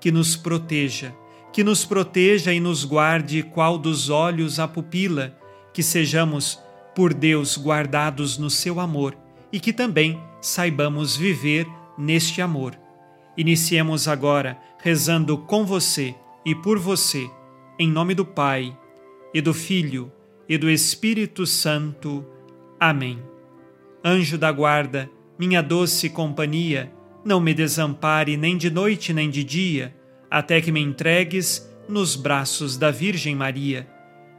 que nos proteja, que nos proteja e nos guarde qual dos olhos a pupila, que sejamos, por Deus, guardados no seu amor e que também saibamos viver neste amor. Iniciemos agora rezando com você e por você, em nome do Pai, e do Filho, e do Espírito Santo. Amém. Anjo da guarda, minha doce companhia, não me desampare nem de noite nem de dia, até que me entregues nos braços da Virgem Maria.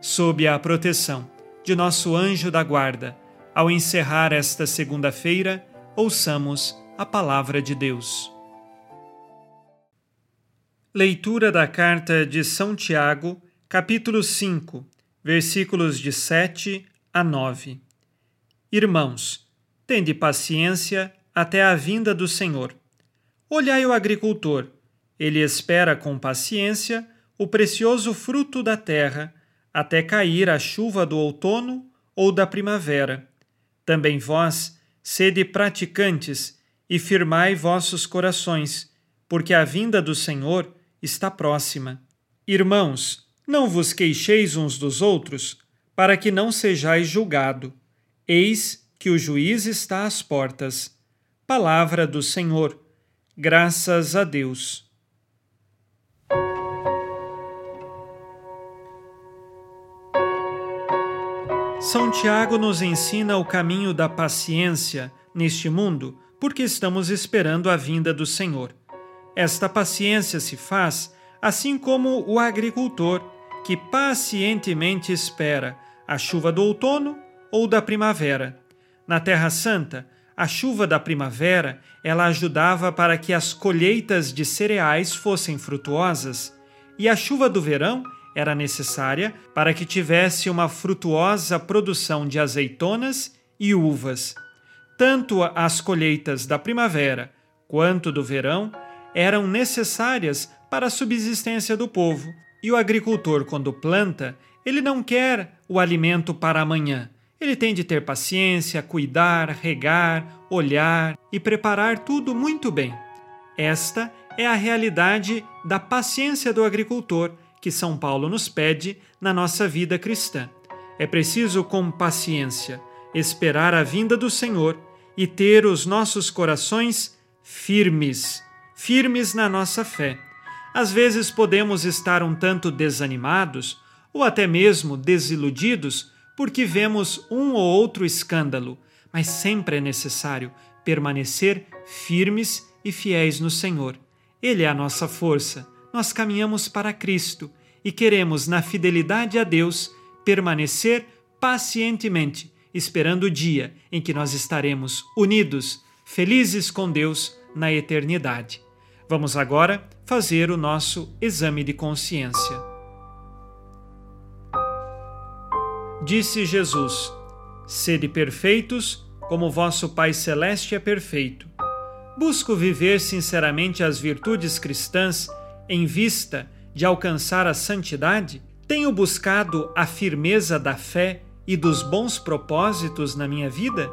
Sob a proteção de nosso anjo da guarda, ao encerrar esta segunda-feira, ouçamos a palavra de Deus. Leitura da carta de São Tiago, capítulo 5, versículos de 7 a 9. Irmãos, tende paciência até a vinda do Senhor. Olhai o agricultor, ele espera com paciência o precioso fruto da terra, até cair a chuva do outono ou da primavera. Também vós, sede praticantes e firmai vossos corações, porque a vinda do Senhor está próxima. Irmãos, não vos queixeis uns dos outros, para que não sejais julgado. Eis que o juiz está às portas. Palavra do Senhor. Graças a Deus. São Tiago nos ensina o caminho da paciência neste mundo, porque estamos esperando a vinda do Senhor. Esta paciência se faz assim como o agricultor, que pacientemente espera a chuva do outono ou da primavera. Na Terra Santa, a chuva da primavera ela ajudava para que as colheitas de cereais fossem frutuosas, e a chuva do verão era necessária para que tivesse uma frutuosa produção de azeitonas e uvas. Tanto as colheitas da primavera quanto do verão eram necessárias para a subsistência do povo. E o agricultor, quando planta, ele não quer o alimento para amanhã. Ele tem de ter paciência, cuidar, regar, olhar e preparar tudo muito bem. Esta é a realidade da paciência do agricultor que São Paulo nos pede na nossa vida cristã. É preciso, com paciência, esperar a vinda do Senhor e ter os nossos corações firmes firmes na nossa fé. Às vezes podemos estar um tanto desanimados ou até mesmo desiludidos porque vemos um ou outro escândalo, mas sempre é necessário permanecer firmes e fiéis no Senhor. Ele é a nossa força. Nós caminhamos para Cristo e queremos, na fidelidade a Deus, permanecer pacientemente, esperando o dia em que nós estaremos unidos, felizes com Deus na eternidade. Vamos agora fazer o nosso exame de consciência. Disse Jesus: Sede perfeitos, como vosso Pai Celeste é perfeito. Busco viver sinceramente as virtudes cristãs em vista de alcançar a santidade? Tenho buscado a firmeza da fé e dos bons propósitos na minha vida?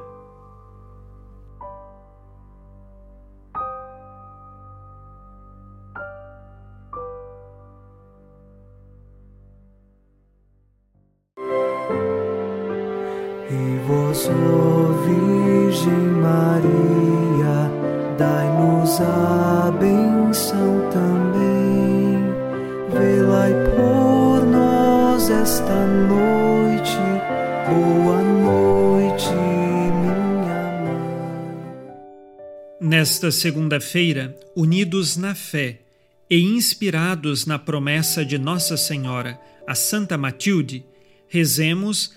Virgem Maria, dai-nos a benção também. Por nós esta noite. Boa noite, minha mãe. Nesta segunda-feira, unidos na fé e inspirados na promessa de Nossa Senhora, a Santa Matilde, rezemos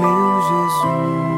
meu Jesus.